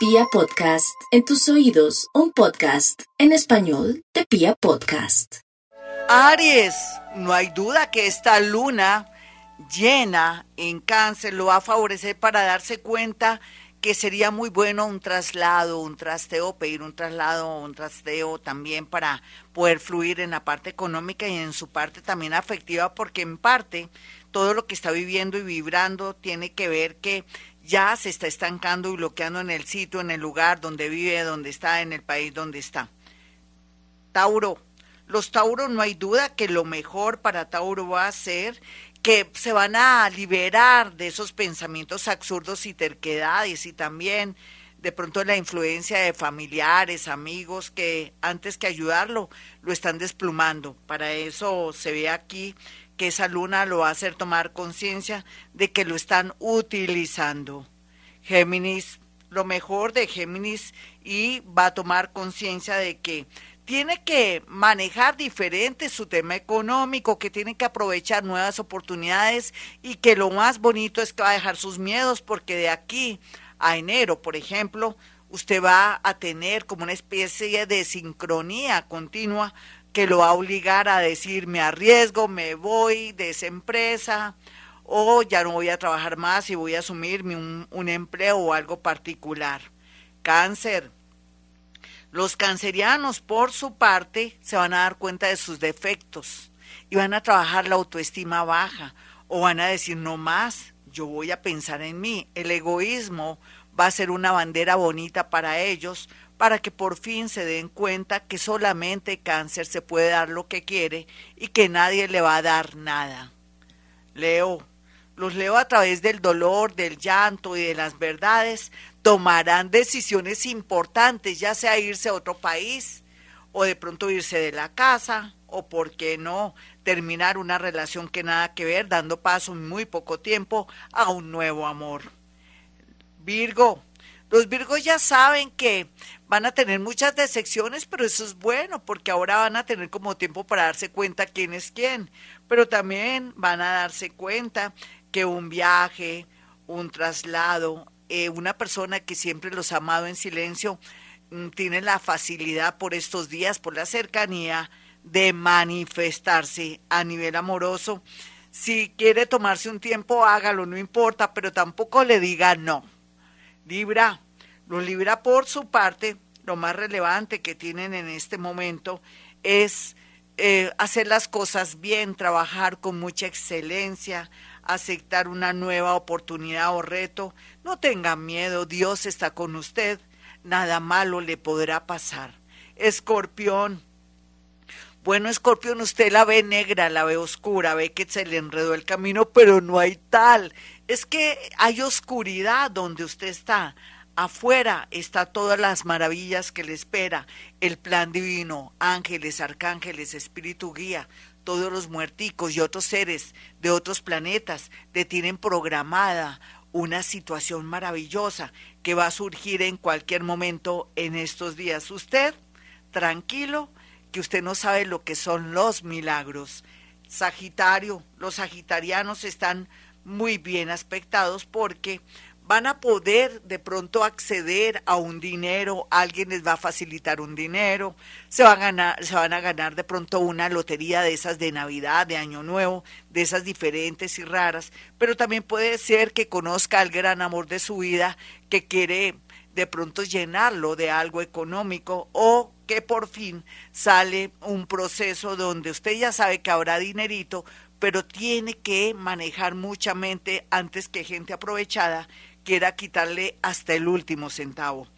Pia Podcast, en tus oídos, un podcast en español de Pia Podcast. Aries, no hay duda que esta luna llena en cáncer lo va a favorecer para darse cuenta que sería muy bueno un traslado, un trasteo, pedir un traslado, un trasteo también para poder fluir en la parte económica y en su parte también afectiva, porque en parte todo lo que está viviendo y vibrando tiene que ver que ya se está estancando y bloqueando en el sitio, en el lugar donde vive, donde está, en el país donde está. Tauro, los Tauros no hay duda que lo mejor para Tauro va a ser que se van a liberar de esos pensamientos absurdos y terquedades y también de pronto la influencia de familiares, amigos que antes que ayudarlo lo están desplumando. Para eso se ve aquí que esa luna lo va a hacer tomar conciencia de que lo están utilizando. Géminis, lo mejor de Géminis y va a tomar conciencia de que tiene que manejar diferente su tema económico, que tiene que aprovechar nuevas oportunidades y que lo más bonito es que va a dejar sus miedos porque de aquí a enero, por ejemplo, usted va a tener como una especie de sincronía continua que lo va a obligar a decir me arriesgo, me voy de esa empresa o ya no voy a trabajar más y voy a asumirme un, un empleo o algo particular. Cáncer los cancerianos, por su parte, se van a dar cuenta de sus defectos y van a trabajar la autoestima baja o van a decir, no más, yo voy a pensar en mí. El egoísmo va a ser una bandera bonita para ellos para que por fin se den cuenta que solamente cáncer se puede dar lo que quiere y que nadie le va a dar nada. Leo, los leo a través del dolor, del llanto y de las verdades, tomarán decisiones importantes, ya sea irse a otro país o de pronto irse de la casa o, por qué no, terminar una relación que nada que ver, dando paso en muy poco tiempo a un nuevo amor. Virgo, los Virgos ya saben que van a tener muchas decepciones, pero eso es bueno, porque ahora van a tener como tiempo para darse cuenta quién es quién, pero también van a darse cuenta que un viaje, un traslado, eh, una persona que siempre los ha amado en silencio mm, tiene la facilidad por estos días, por la cercanía, de manifestarse a nivel amoroso. Si quiere tomarse un tiempo, hágalo, no importa, pero tampoco le diga no. Libra, los Libra por su parte, lo más relevante que tienen en este momento es eh, hacer las cosas bien, trabajar con mucha excelencia, aceptar una nueva oportunidad o reto. No tenga miedo, Dios está con usted. Nada malo le podrá pasar. Escorpión. Bueno, escorpión, usted la ve negra, la ve oscura, ve que se le enredó el camino, pero no hay tal. Es que hay oscuridad donde usted está. Afuera está todas las maravillas que le espera, el plan divino, ángeles, arcángeles, espíritu guía, todos los muerticos y otros seres de otros planetas le tienen programada una situación maravillosa que va a surgir en cualquier momento en estos días. Usted, tranquilo, que usted no sabe lo que son los milagros. Sagitario, los sagitarianos están muy bien aspectados porque van a poder de pronto acceder a un dinero, alguien les va a facilitar un dinero, se van a ganar, se van a ganar de pronto una lotería de esas de Navidad, de Año Nuevo, de esas diferentes y raras, pero también puede ser que conozca al gran amor de su vida que quiere de pronto llenarlo de algo económico o que por fin sale un proceso donde usted ya sabe que habrá dinerito, pero tiene que manejar mucha mente antes que gente aprovechada quiera quitarle hasta el último centavo.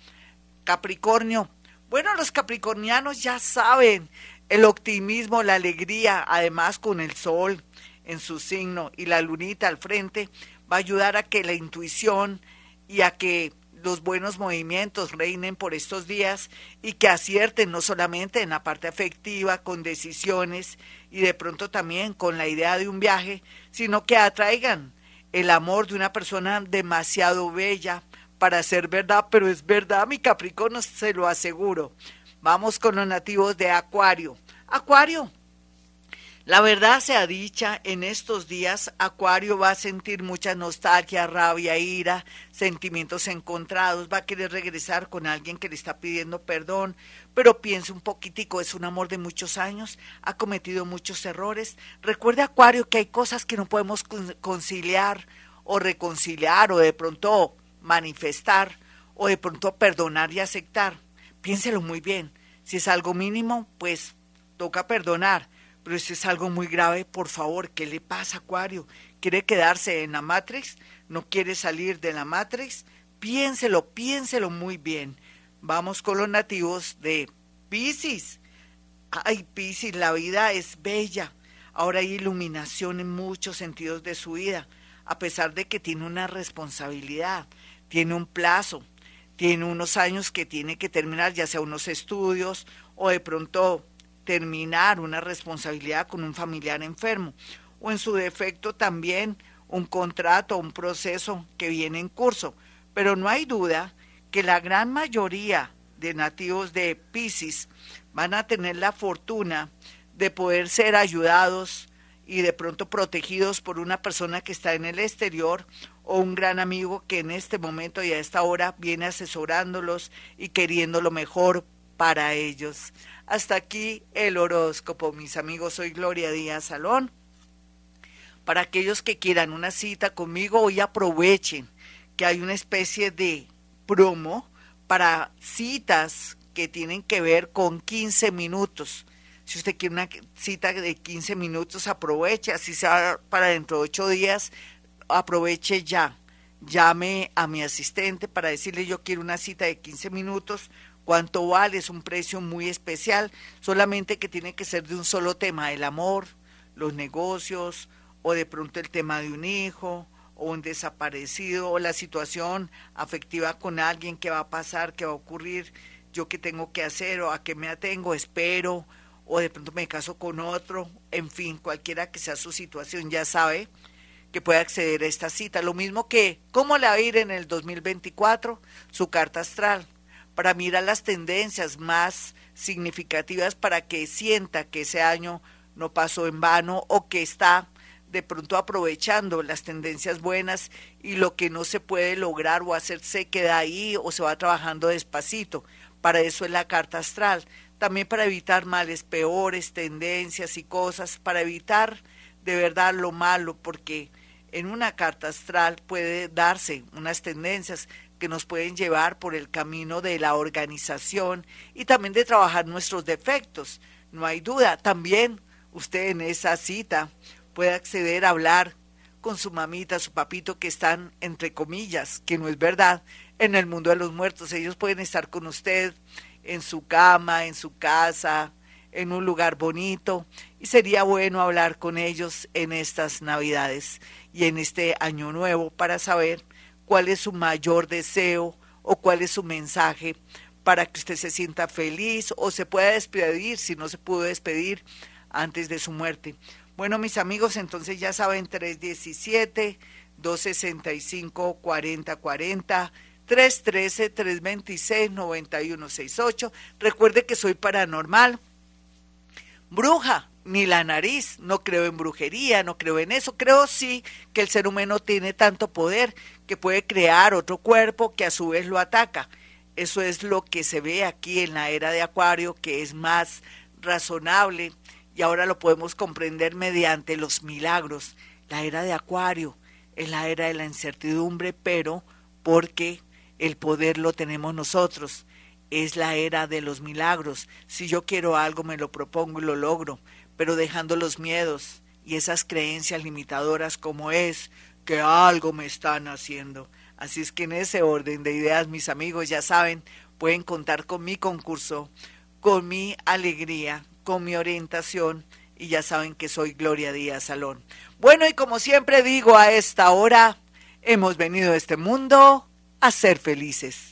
Capricornio. Bueno, los capricornianos ya saben el optimismo, la alegría, además con el sol en su signo y la lunita al frente, va a ayudar a que la intuición y a que los buenos movimientos reinen por estos días y que acierten no solamente en la parte afectiva, con decisiones y de pronto también con la idea de un viaje, sino que atraigan el amor de una persona demasiado bella para ser verdad, pero es verdad, mi Capricornio, se lo aseguro. Vamos con los nativos de Acuario. Acuario, La verdad sea dicha, en estos días Acuario va a sentir mucha nostalgia, rabia, ira, sentimientos encontrados, va a querer regresar con alguien que le está pidiendo perdón, pero piense un poquitico, es un amor de muchos años, ha cometido muchos errores. Recuerde Acuario que hay cosas que no podemos conciliar o reconciliar o de pronto manifestar o de pronto perdonar y aceptar. Piénselo muy bien. Si es algo mínimo, pues toca perdonar pero si es algo muy grave, por favor, ¿qué le pasa, Acuario? ¿Quiere quedarse en la Matrix? ¿No quiere salir de la Matrix? Piénselo, piénselo muy bien. Vamos con los nativos de Pisces. Ay, Pisces, la vida es bella. Ahora hay iluminación en muchos sentidos de su vida, a pesar de que tiene una responsabilidad, tiene un plazo, tiene unos años que tiene que terminar, ya sea unos estudios o de pronto terminar una responsabilidad con un familiar enfermo o en su defecto también un contrato, un proceso que viene en curso. Pero no hay duda que la gran mayoría de nativos de Pisces van a tener la fortuna de poder ser ayudados y de pronto protegidos por una persona que está en el exterior o un gran amigo que en este momento y a esta hora viene asesorándolos y queriendo lo mejor para ellos. Hasta aquí el horóscopo, mis amigos. Soy Gloria Díaz Salón. Para aquellos que quieran una cita conmigo, hoy aprovechen que hay una especie de promo para citas que tienen que ver con 15 minutos. Si usted quiere una cita de 15 minutos, aproveche, así sea para dentro de ocho días, aproveche ya. Llame a mi asistente para decirle yo quiero una cita de 15 minutos cuánto vale, es un precio muy especial, solamente que tiene que ser de un solo tema, el amor, los negocios, o de pronto el tema de un hijo, o un desaparecido, o la situación afectiva con alguien, qué va a pasar, qué va a ocurrir, yo qué tengo que hacer, o a qué me atengo, espero, o de pronto me caso con otro, en fin, cualquiera que sea su situación, ya sabe que puede acceder a esta cita. Lo mismo que, ¿cómo le va a ir en el 2024? Su carta astral para mirar las tendencias más significativas para que sienta que ese año no pasó en vano o que está de pronto aprovechando las tendencias buenas y lo que no se puede lograr o hacer se queda ahí o se va trabajando despacito. Para eso es la carta astral. También para evitar males peores, tendencias y cosas, para evitar de verdad lo malo, porque en una carta astral puede darse unas tendencias que nos pueden llevar por el camino de la organización y también de trabajar nuestros defectos. No hay duda, también usted en esa cita puede acceder a hablar con su mamita, su papito, que están, entre comillas, que no es verdad, en el mundo de los muertos. Ellos pueden estar con usted en su cama, en su casa, en un lugar bonito, y sería bueno hablar con ellos en estas Navidades y en este Año Nuevo para saber cuál es su mayor deseo o cuál es su mensaje para que usted se sienta feliz o se pueda despedir si no se pudo despedir antes de su muerte. Bueno, mis amigos, entonces ya saben, 317-265-4040. 313-326-9168. Recuerde que soy paranormal. Bruja, ni la nariz, no creo en brujería, no creo en eso, creo sí que el ser humano tiene tanto poder que puede crear otro cuerpo que a su vez lo ataca. Eso es lo que se ve aquí en la era de Acuario, que es más razonable y ahora lo podemos comprender mediante los milagros. La era de Acuario es la era de la incertidumbre, pero porque el poder lo tenemos nosotros. Es la era de los milagros. Si yo quiero algo, me lo propongo y lo logro pero dejando los miedos y esas creencias limitadoras como es que algo me están haciendo. Así es que en ese orden de ideas, mis amigos, ya saben, pueden contar con mi concurso, con mi alegría, con mi orientación y ya saben que soy Gloria Díaz Salón. Bueno, y como siempre digo a esta hora, hemos venido a este mundo a ser felices.